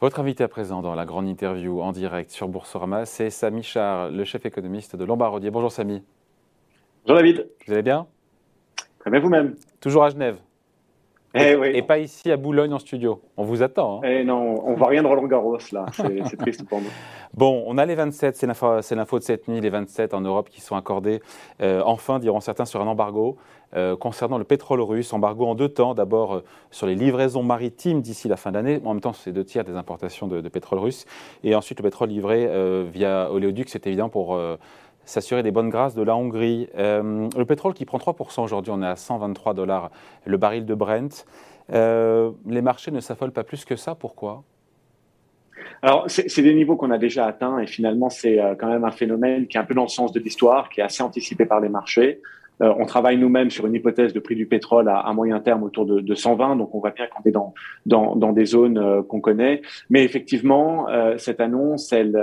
Votre invité à présent dans la grande interview en direct sur Boursorama, c'est Samy Char, le chef économiste de Lombardier. Bonjour Samy. Bonjour David. Vous allez bien? Très bien vous-même? Toujours à Genève eh oui. et, pas ici à Boulogne en studio. On vous attend. Hein. Eh non, on voit rien de Roland Garros là. C'est triste pour nous. Bon, on a les 27, c'est l'info de cette nuit, les 27 en Europe qui sont accordés, euh, enfin, diront certains, sur un embargo euh, concernant le pétrole russe. Embargo en deux temps. D'abord euh, sur les livraisons maritimes d'ici la fin d'année. En même temps, c'est deux tiers des importations de, pétrole russe. Et ensuite, le pétrole livré via Oléoduc, c'est évident pour s'assurer des bonnes grâces de la Hongrie. le pétrole qui prend 3% aujourd'hui, on est à 123 dollars le baril de Brent. les marchés ne s'affolent pas plus que ça. Pourquoi? Alors, c'est des niveaux qu'on a déjà atteints et finalement, c'est euh, quand même un phénomène qui est un peu dans le sens de l'histoire, qui est assez anticipé par les marchés. Euh, on travaille nous-mêmes sur une hypothèse de prix du pétrole à, moyen terme autour de, de, 120, donc on voit bien qu'on est dans, dans, dans, des zones euh, qu'on connaît. Mais effectivement, cette annonce, elle,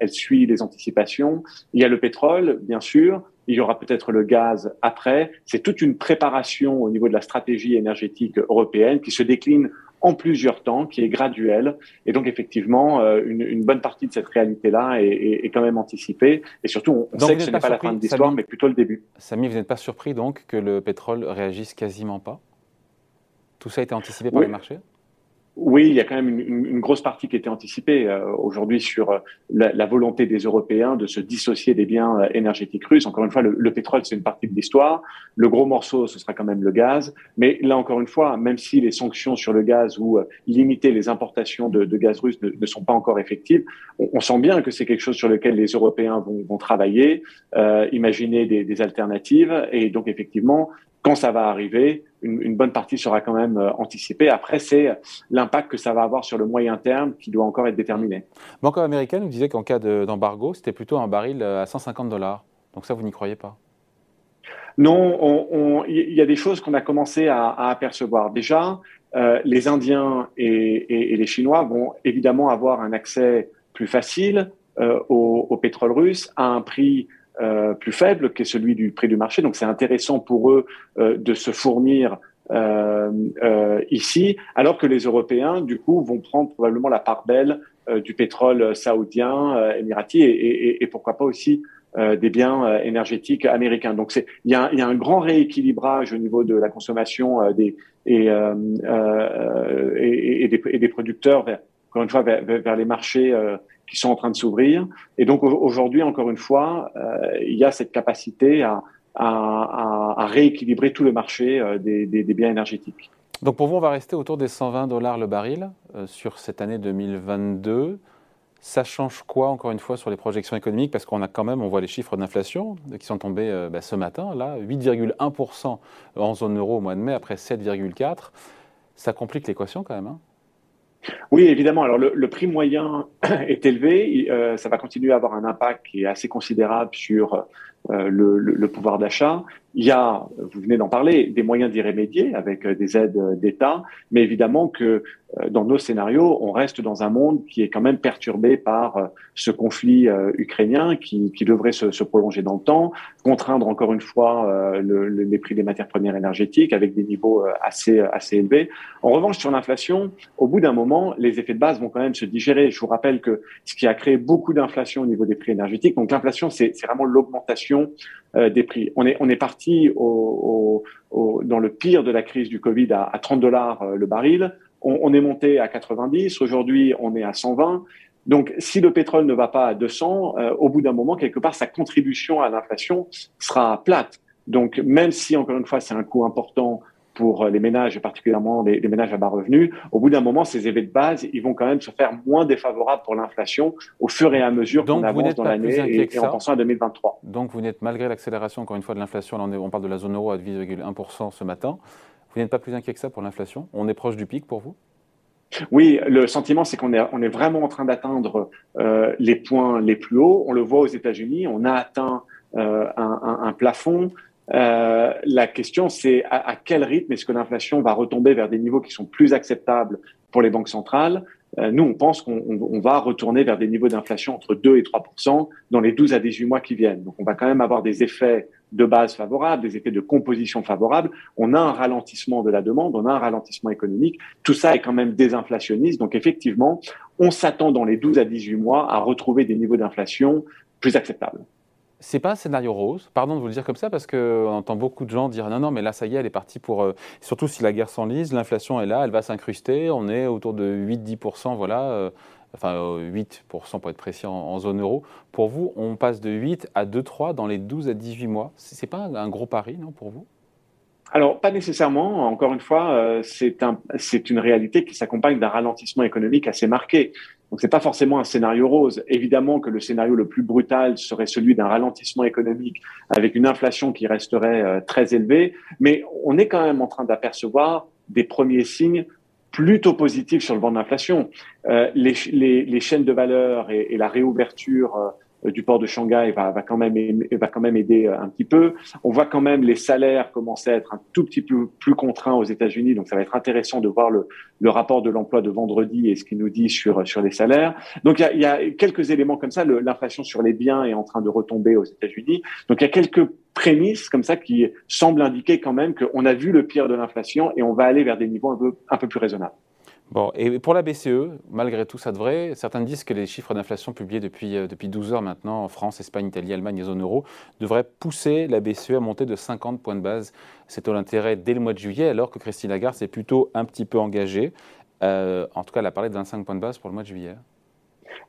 elle suit les anticipations. Il y a le pétrole, bien sûr, il y aura peut-être le gaz après. C'est toute une préparation au niveau de la stratégie énergétique européenne qui se décline en plusieurs temps, qui est graduel. Et donc, effectivement, euh, une, bonne partie de cette réalité-là est, quand même anticipée. Et surtout, on, sait que ce n'est pas la fin de l'histoire, mais plutôt le début. Samy, vous n'êtes pas surpris donc que le pétrole réagisse quasiment pas? Tout ça a été anticipé par les marchés oui, il y a quand même une, une, grosse partie qui était anticipée euh, aujourd'hui sur euh, la, la, volonté des Européens de se dissocier des biens euh, énergétiques russes. Encore une fois, le, le pétrole, c'est une partie de l'histoire. Le gros morceau, ce sera quand même le gaz. Mais là, encore une fois, même si les sanctions sur le gaz ou limiter les importations de, de gaz russe ne, ne, sont pas encore effectives, on, on sent bien que c'est quelque chose sur lequel les Européens vont, vont travailler, imaginer des, des alternatives. Et donc, effectivement, quand ça va arriver, une, bonne partie sera quand même euh, anticipée. Après, c'est l'impact que ça va avoir sur le moyen terme qui doit encore être déterminé. Banque américaine nous disait qu'en cas d'embargo, c'était plutôt un baril euh, à 150 dollars. Donc ça, vous n'y croyez pas? Non, il y a des choses qu'on a commencé à, apercevoir. Déjà, euh, les Indiens et, les Chinois vont évidemment avoir un accès plus facile au, au, pétrole russe à un prix euh, plus faible que celui du prix du marché. Donc c'est intéressant pour eux euh, de se fournir euh, euh, ici, alors que les Européens, du coup, vont prendre probablement la part belle du pétrole saoudien, émirati et, et, et, pourquoi pas aussi des biens énergétiques américains. Donc il y a, y a, un grand rééquilibrage au niveau de la consommation des et, et, des, et des producteurs vers, encore une fois vers, vers les marchés qui sont en train de s'ouvrir. Et donc aujourd'hui, encore une fois, euh, il y a cette capacité à, rééquilibrer tout le marché euh, des, biens énergétiques. Donc pour vous, on va rester autour des 120 dollars le baril euh, sur cette année 2022. Ça change quoi, encore une fois, sur les projections économiques? Parce qu'on a quand même, on voit les chiffres d'inflation qui sont tombés bah, ce matin, là, 8,1% en zone euro au mois de mai, après 7,4%. Ça complique l'équation quand même. Hein oui, évidemment. Alors le, prix moyen est élevé. Euh, ça va continuer à avoir un impact qui est assez considérable sur euh, le, pouvoir d'achat. Il y a, vous venez d'en parler, des moyens d'y remédier avec euh, des aides d'État, mais évidemment que euh, dans nos scénarios, on reste dans un monde qui est quand même perturbé par euh, ce conflit euh, ukrainien qui, devrait se, prolonger dans le temps, contraindre encore une fois le, les prix des matières premières énergétiques avec des niveaux assez, assez élevés. En revanche, sur l'inflation, au bout d'un moment, les effets de base vont quand même se digérer. Je vous rappelle que ce qui a créé beaucoup d'inflation au niveau des prix énergétiques, donc l'inflation, c'est vraiment l'augmentation des prix. On est, on est parti dans le pire de la crise du Covid à, à 30 dollars le baril on, est monté à 90, aujourd'hui on est à 120. Donc, si le pétrole ne va pas à 200, euh, au bout d'un moment, quelque part, sa contribution à l'inflation sera plate. Donc, même si, encore une fois, c'est un coût important pour les ménages, et particulièrement les, ménages à bas revenus, au bout d'un moment, ces effets de base, ils vont quand même se faire moins défavorables pour l'inflation au fur et à mesure qu'on avance dans l'année et, en pensant à 2023. Donc, vous n'êtes, malgré l'accélération, encore une fois, de l'inflation, on, on parle de la zone euro à 8,1% ce matin, vous n'êtes pas plus inquiet que ça pour l'inflation? On est proche du pic pour vous? Oui, le sentiment, c'est qu'on est, on est vraiment en train d'atteindre euh, les points les plus hauts. On le voit aux États-Unis, on a atteint euh, un, un, un, plafond. Euh, la question, c'est à, quel rythme est-ce que l'inflation va retomber vers des niveaux qui sont plus acceptables pour les banques centrales? Euh, Nous, on pense qu'on on, va retourner vers des niveaux d'inflation entre 2 et 3% dans les 12 à 18 mois qui viennent. Donc, on va quand même avoir des effets de base favorables, des effets de composition favorables, on a un ralentissement de la demande, on a un ralentissement économique. Tout ça est quand même désinflationniste. Donc effectivement, on s'attend dans les 12 à 18 mois à retrouver des niveaux d'inflation plus acceptables. C'est pas un scénario rose, pardon de vous le dire comme ça, parce qu'on entend beaucoup de gens dire non, non, mais là, ça y est, elle est partie pour. Euh, surtout si la guerre s'enlise, l'inflation est là, elle va s'incruster, on est autour de 8-10%, voilà. Euh, enfin 8% pour être précis en, zone euro. Pour vous, on passe de 8 à 2-3 dans les 12 à 18 mois. Ce n'est pas un, gros pari, non, pour vous? Alors, pas nécessairement. Encore une fois, euh, c'est un, une réalité qui s'accompagne d'un ralentissement économique assez marqué. Donc, c'est pas forcément un scénario rose. Évidemment que le scénario le plus brutal serait celui d'un ralentissement économique avec une inflation qui resterait euh, très élevée. Mais on est quand même en train d'apercevoir des premiers signes plutôt positif sur le vent de l'inflation. Euh, les, chaînes de valeur et, la réouverture euh, du port de Shanghai va, va, quand même, va quand même aider euh, un petit peu. On voit quand même les salaires commencer à être un tout petit peu plus contraints aux États-Unis, donc ça va être intéressant de voir le, le rapport de l'emploi de vendredi et ce qu'il nous dit sur sur les salaires. Donc il y a, il y a quelques éléments comme ça. L'inflation sur les biens est en train de retomber aux États-Unis. Donc il y a quelques prémices comme ça qui semblent indiquer quand même qu'on a vu le pire de l'inflation et on va aller vers des niveaux un peu, un peu plus raisonnables. Bon, et pour la BCE, malgré tout ça devrait, certains disent que les chiffres d'inflation publiés depuis, euh, depuis 12 heures maintenant en France, Espagne, Italie, Allemagne et zone euro devraient pousser la BCE à monter de 50 points de base C'est taux d'intérêt dès le mois de juillet, alors que Christine Lagarde s'est plutôt un petit peu engagée. Euh, en tout cas, elle a parlé de 25 points de base pour le mois de juillet.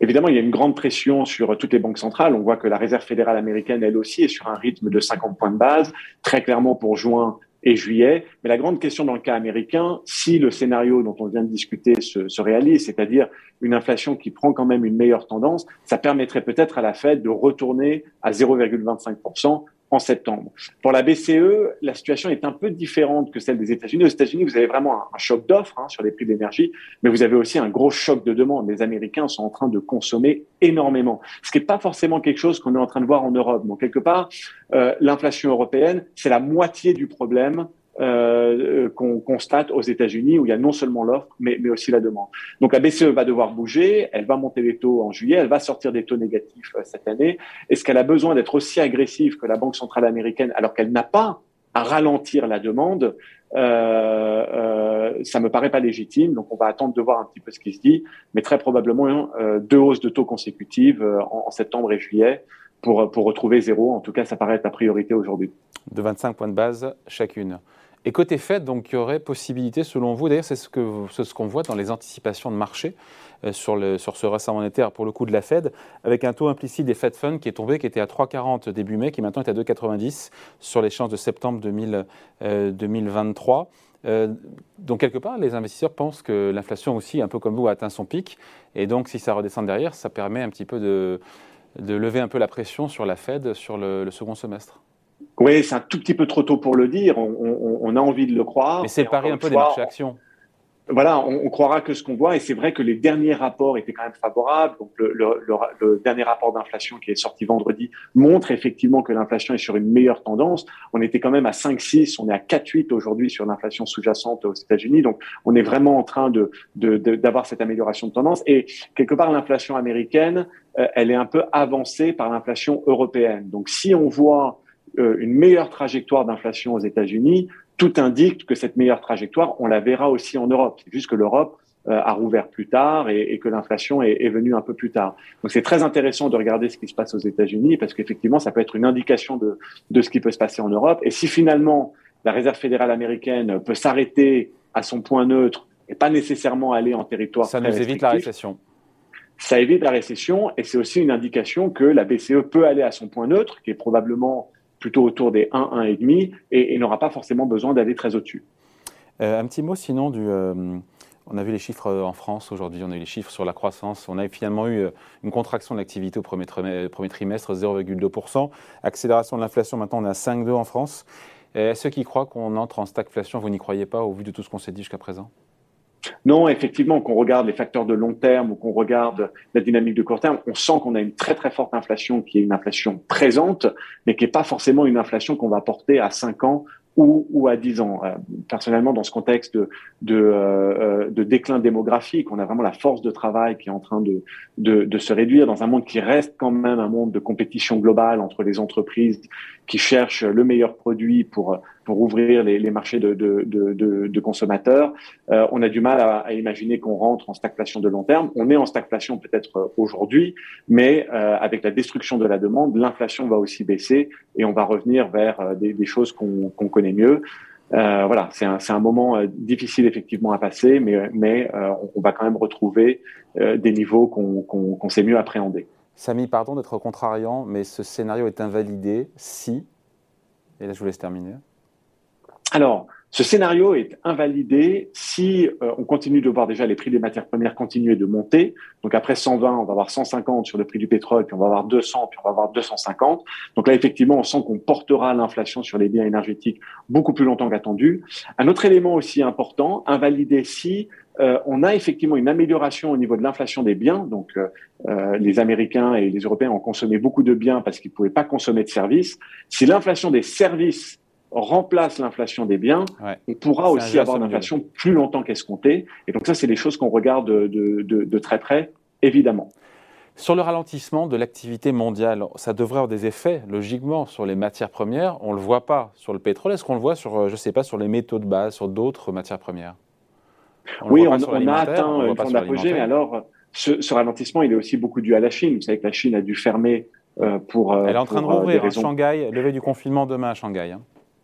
Évidemment, il y a une grande pression sur toutes les banques centrales. On voit que la Réserve fédérale américaine, elle aussi, est sur un rythme de 50 points de base. Très clairement, pour juin, et juillet. Mais la grande question dans le cas américain, si le scénario dont on vient de discuter se, se réalise, c'est-à-dire une inflation qui prend quand même une meilleure tendance, ça permettrait peut-être à la Fed de retourner à 0,25% en septembre. Pour la BCE, la situation est un peu différente que celle des États-Unis. Aux États-Unis, vous avez vraiment un, choc d'offres hein, sur les prix d'énergie, mais vous avez aussi un gros choc de demande. Les Américains sont en train de consommer énormément, ce qui n'est pas forcément quelque chose qu'on est en train de voir en Europe. Donc quelque part, euh, l'inflation européenne, c'est la moitié du problème euh, qu'on constate aux États-Unis où il y a non seulement l'offre mais, aussi la demande. Donc la BCE va devoir bouger, elle va monter les taux en juillet, elle va sortir des taux négatifs euh, cette année. Est-ce qu'elle a besoin d'être aussi agressive que la Banque centrale américaine alors qu'elle n'a pas à ralentir la demande euh, euh, ça me paraît pas légitime, donc on va attendre de voir un petit peu ce qui se dit, mais très probablement euh, deux hausses de taux consécutives en, en, septembre et juillet pour, pour retrouver zéro. En tout cas, ça paraît être la priorité aujourd'hui. De 25 points de base chacune. Et côté Fed, donc, il y aurait possibilité, selon vous, d'ailleurs, c'est ce qu'on voit dans les anticipations de marché euh, sur, ce rachat monétaire, pour le coup de la Fed, avec un taux implicite des Fed Funds qui est tombé, qui était à 3,40 début mai, qui maintenant est à 2,90 sur l'échéance de septembre 2000, 2023. Euh, euh, donc, quelque part, les investisseurs pensent que l'inflation aussi, un peu comme vous, a atteint son pic. Et donc, si ça redescend derrière, ça permet un petit peu de, lever un peu la pression sur la Fed sur le second semestre. Oui, c'est un tout petit peu trop tôt pour le dire. On, on, on a envie de le croire. Mais c'est le pari un peu des marchés actions voilà, on, on, croira que ce qu'on voit, et c'est vrai que les derniers rapports étaient quand même favorables. Donc le, le, le, dernier rapport d'inflation qui est sorti vendredi montre effectivement que l'inflation est sur une meilleure tendance. On était quand même à 5,6, on est à 4,8 aujourd'hui sur l'inflation sous-jacente aux États-Unis. Donc on est vraiment en train de d'avoir de, cette amélioration de tendance. Et quelque part, l'inflation américaine, euh, elle est un peu avancée par l'inflation européenne. Donc si on voit une meilleure trajectoire d'inflation aux États-Unis, tout indique que cette meilleure trajectoire, on la verra aussi en Europe. C'est juste que l'Europe euh, a rouvert plus tard et, et que l'inflation est, est, venue un peu plus tard. Donc c'est très intéressant de regarder ce qui se passe aux États-Unis parce qu'effectivement, ça peut être une indication de, de ce qui peut se passer en Europe. Et si finalement la Réserve fédérale américaine peut s'arrêter à son point neutre et pas nécessairement aller en territoire ça nous évite la récession. Ça évite la récession et c'est aussi une indication que la BCE peut aller à son point neutre, qui est probablement plutôt autour des 1, 1,5 et, et n'aura pas forcément besoin d'aller très au-dessus. Euh, un petit mot sinon du... Euh, on a vu les chiffres en France aujourd'hui, on a eu les chiffres sur la croissance. On a finalement eu euh, une contraction de l'activité au premier, trimestre, 0,2%. Accélération de l'inflation, maintenant on est à 5,2 en France. Ceux qui croient qu'on entre en stagflation, vous n'y croyez pas au vu de tout ce qu'on s'est dit jusqu'à présent? Non, effectivement, qu'on regarde les facteurs de long terme ou qu'on regarde la dynamique de court terme, on sent qu'on a une très très forte inflation qui est une inflation présente, mais qui n'est pas forcément une inflation qu'on va porter à 5 ans ou, à 10 ans. Euh, personnellement, dans ce contexte de, de, euh, de, déclin démographique, on a vraiment la force de travail qui est en train de, de, se réduire dans un monde qui reste quand même un monde de compétition globale entre les entreprises qui cherchent le meilleur produit pour pour ouvrir les, les marchés de, de, de, de consommateurs. Euh, on a du mal à, à imaginer qu'on rentre en stagflation de long terme. On est en stagflation peut-être aujourd'hui, mais euh, avec la destruction de la demande, l'inflation va aussi baisser et on va revenir vers euh, des, des choses qu'on qu'on connaît mieux. Euh, voilà, c'est un, un, moment euh, difficile effectivement à passer, mais, mais euh, on, va quand même retrouver des niveaux qu'on qu sait mieux appréhender. Samy, pardon d'être contrariant, mais ce scénario est invalidé si, et là je vous laisse terminer. Alors, ce scénario est invalidé si euh, on continue de voir déjà les prix des matières premières continuer de monter. Donc après 120, on va avoir 150 sur le prix du pétrole, puis on va avoir 200, puis on va avoir 250. Donc là, effectivement, on sent qu'on portera l'inflation sur les biens énergétiques beaucoup plus longtemps qu'attendu. Un autre élément aussi important, invalidé si euh, on a effectivement une amélioration au niveau de l'inflation des biens. Donc, euh, euh les Américains et les Européens ont consommé beaucoup de biens parce qu'ils ne pouvaient pas consommer de services. Si l'inflation des services remplace l'inflation des biens, on pourra aussi avoir une inflation plus longtemps qu'escompté. Et donc ça, c'est des choses qu'on regarde de, très près, évidemment. Sur le ralentissement de l'activité mondiale, ça devrait avoir des effets, logiquement, sur les matières premières. On ne le voit pas sur le pétrole. Est-ce qu'on le voit sur, je ne sais pas, sur les métaux de base, sur d'autres matières premières? Oui, on, a atteint une forme d'apogée, mais alors, ce, ralentissement, il est aussi beaucoup dû à la Chine. Vous savez que la Chine a dû fermer euh, pour... Euh, Elle est en train de euh, rouvrir, hein, Shanghai, lever du confinement demain à Shanghai. Hein.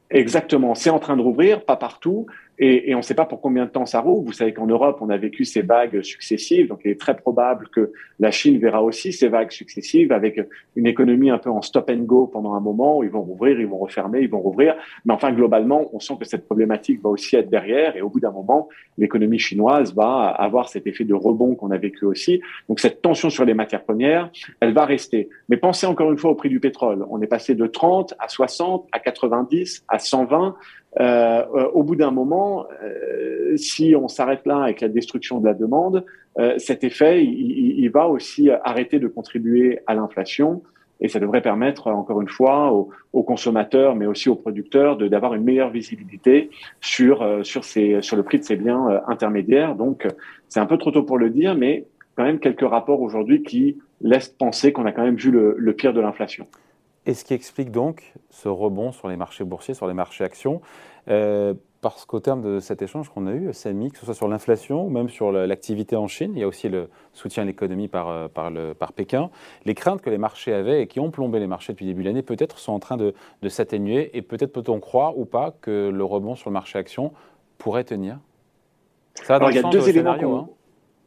Exactement. C'est en train de rouvrir, pas partout, et, et on ne sait pas pour combien de temps ça rouvre. Vous savez qu'en Europe, on a vécu ces vagues successives, donc il est très probable que la Chine verra aussi ces vagues successives avec une économie un peu en stop and go pendant un moment ils vont rouvrir, ils vont refermer, ils vont rouvrir. Mais enfin, globalement, on sent que cette problématique va aussi être derrière, et au bout d'un moment, l'économie chinoise va avoir cet effet de rebond qu'on a vécu aussi. Donc cette tension sur les matières premières, elle va rester. Mais pensez encore une fois au prix du pétrole. On est passé de 30 à 60 à 90 à 120. Euh, euh, au bout d'un moment, euh, si on s'arrête là avec la destruction de la demande, euh, cet effet, il, il, va aussi arrêter de contribuer à l'inflation et ça devrait permettre, encore une fois, aux, aux consommateurs, mais aussi aux producteurs, d'avoir une meilleure visibilité sur sur ces sur le prix de ces biens intermédiaires. Donc, c'est un peu trop tôt pour le dire, mais quand même quelques rapports aujourd'hui qui laissent penser qu'on a quand même vu le, le pire de l'inflation. Et ce qui explique donc ce rebond sur les marchés boursiers, sur les marchés actions, euh, parce qu'au terme de cet échange qu'on a eu, Samy, que ce soit sur l'inflation ou même sur l'activité en Chine, il y a aussi le soutien à l'économie par, euh, par, par, Pékin, les craintes que les marchés avaient et qui ont plombé les marchés depuis le début de l'année, peut-être sont en train de, de s'atténuer et peut-être peut-on croire ou pas que le rebond sur le marché action pourrait tenir? Ça va dans Alors, il y a deux éléments. Hein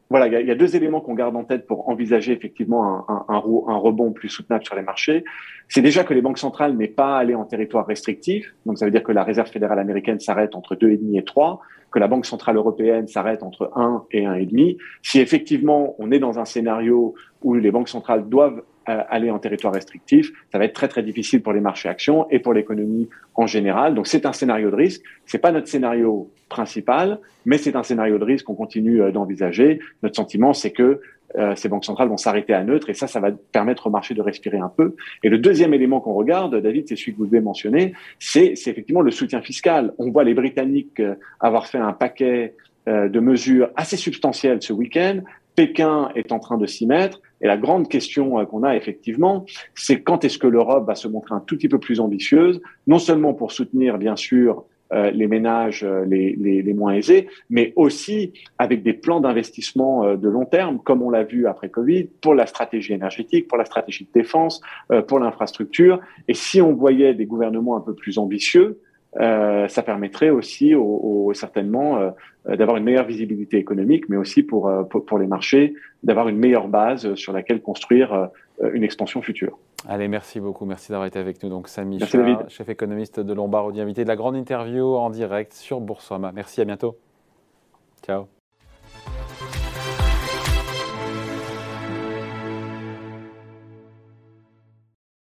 voilà, il y, a deux éléments qu'on garde en tête pour envisager effectivement un, rebond plus soutenable sur les marchés. C'est déjà que les banques centrales n'est pas allé en territoire restrictif, donc ça veut dire que la Réserve fédérale américaine s'arrête entre 2,5 et 3, que la Banque centrale européenne s'arrête entre 1 et 1,5. Si effectivement on est dans un scénario où les banques centrales doivent aller en territoire restrictif, ça va être très très difficile pour les marchés actions et pour l'économie en général. Donc c'est un scénario de risque. C'est pas notre scénario principal, mais c'est un scénario de risque qu'on continue euh, d'envisager. Notre sentiment, c'est que euh, ces banques centrales vont s'arrêter à neutre et ça, ça va permettre au marché de respirer un peu. Et le deuxième élément qu'on regarde, David, c'est celui que vous devez mentionner, c'est effectivement le soutien fiscal. On voit les Britanniques avoir fait un paquet de mesures assez substantielles ce week-end. Pékin est en train de s'y mettre. Et la grande question euh, qu'on a effectivement, c'est quand est-ce que l'Europe va se montrer un tout petit peu plus ambitieuse, non seulement pour soutenir bien sûr euh, les ménages euh, les, les, les, moins aisés, mais aussi avec des plans d'investissement de long terme, comme on l'a vu après Covid, pour la stratégie énergétique, pour la stratégie de défense, pour l'infrastructure. Et si on voyait des gouvernements un peu plus ambitieux, euh, ça permettrait aussi au, certainement euh, d'avoir une meilleure visibilité économique, mais aussi pour, euh, pour, pour les marchés, d'avoir une meilleure base sur laquelle construire une expansion future. Allez, merci beaucoup. Merci d'avoir été avec nous. Donc, Samy Char, chef économiste de Lombard, invité de la grande interview en direct sur Boursorama. Merci, à bientôt. Ciao.